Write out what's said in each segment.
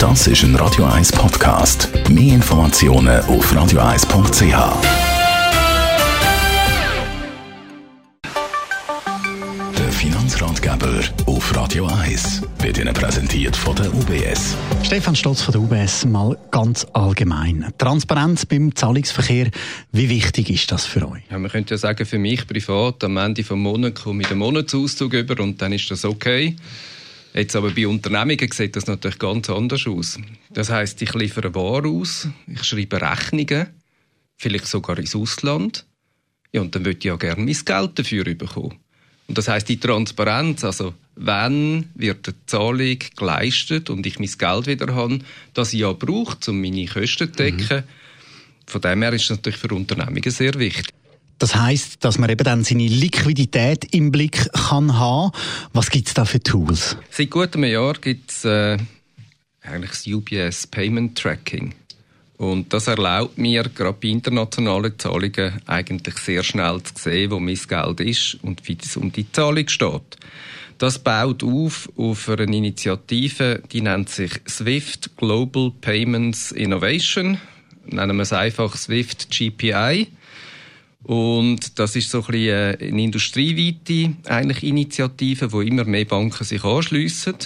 Das ist ein Radio 1 Podcast. Mehr Informationen auf radio1.ch. Der Finanzratgeber auf Radio 1 wird Ihnen präsentiert von der UBS. Stefan Stotz von der UBS, mal ganz allgemein. Transparenz beim Zahlungsverkehr, wie wichtig ist das für euch? Ja, man könnte ja sagen, für mich privat, am Ende des Monats komme ich den Monatsauszug über und dann ist das okay. Jetzt aber bei Unternehmungen sieht das natürlich ganz anders aus. Das heißt, ich liefere Ware aus, ich schreibe Rechnungen, vielleicht sogar ins Ausland. Ja, und dann würde ich ja gerne mein Geld dafür bekommen. Und das heißt die Transparenz, also wenn wird die Zahlung geleistet und ich mein Geld wieder habe, das ich ja brauche, um meine Kosten zu decken. Mhm. Von dem her ist es natürlich für Unternehmungen sehr wichtig. Das heißt, dass man eben dann seine Liquidität im Blick kann haben. Was gibt es da für Tools? Seit gutem Jahr gibt es äh, eigentlich das UBS Payment Tracking. Und das erlaubt mir, gerade bei internationalen Zahlungen, eigentlich sehr schnell zu sehen, wo mein Geld ist und wie es um die Zahlung steht. Das baut auf auf eine Initiative, die nennt sich SWIFT Global Payments Innovation. Nennen wir es einfach SWIFT GPI. Und das ist so ein bisschen äh, eine industrieweite eigentlich Initiative, wo immer mehr Banken sich anschliessen.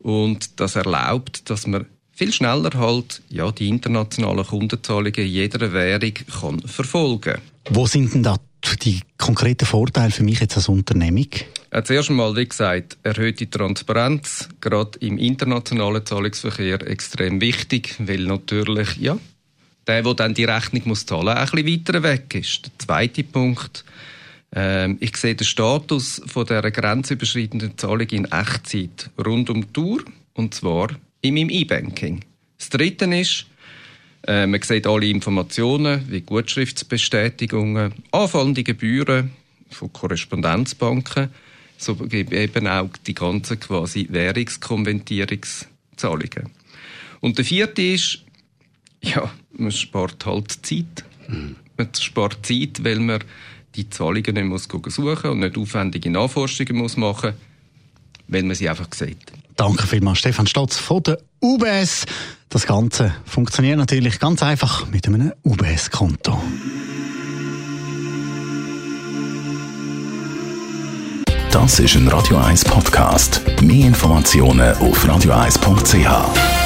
Und das erlaubt, dass man viel schneller halt ja, die internationalen Kundenzahlungen in jeder Währung kann verfolgen Wo sind denn da die konkreten Vorteile für mich jetzt als Unternehmung? Zuerst einmal, wie gesagt, erhöhte Transparenz, gerade im internationalen Zahlungsverkehr extrem wichtig, weil natürlich, ja, der, der dann die Rechnung muss zahlen muss, ein bisschen weiter weg ist. Der zweite Punkt, ähm, ich sehe den Status von der grenzüberschreitenden Zahlung in Echtzeit rund um die Tour, und zwar in meinem E-Banking. Das dritte ist, äh, man sieht alle Informationen wie Gutschriftsbestätigungen, anfallende Gebühren von Korrespondenzbanken, so eben auch die ganzen quasi Währungskonventierungszahlungen. Und der vierte ist, ja, man spart halt Zeit. Mhm. Man spart Zeit, weil man die Zahlungen nicht muss suchen und nicht aufwendige Nachforschungen muss machen weil man sie einfach sieht. Danke vielmals, Stefan Stotz von der UBS. Das Ganze funktioniert natürlich ganz einfach mit einem UBS-Konto. Das ist ein Radio 1 Podcast. Mehr Informationen auf radio1.ch.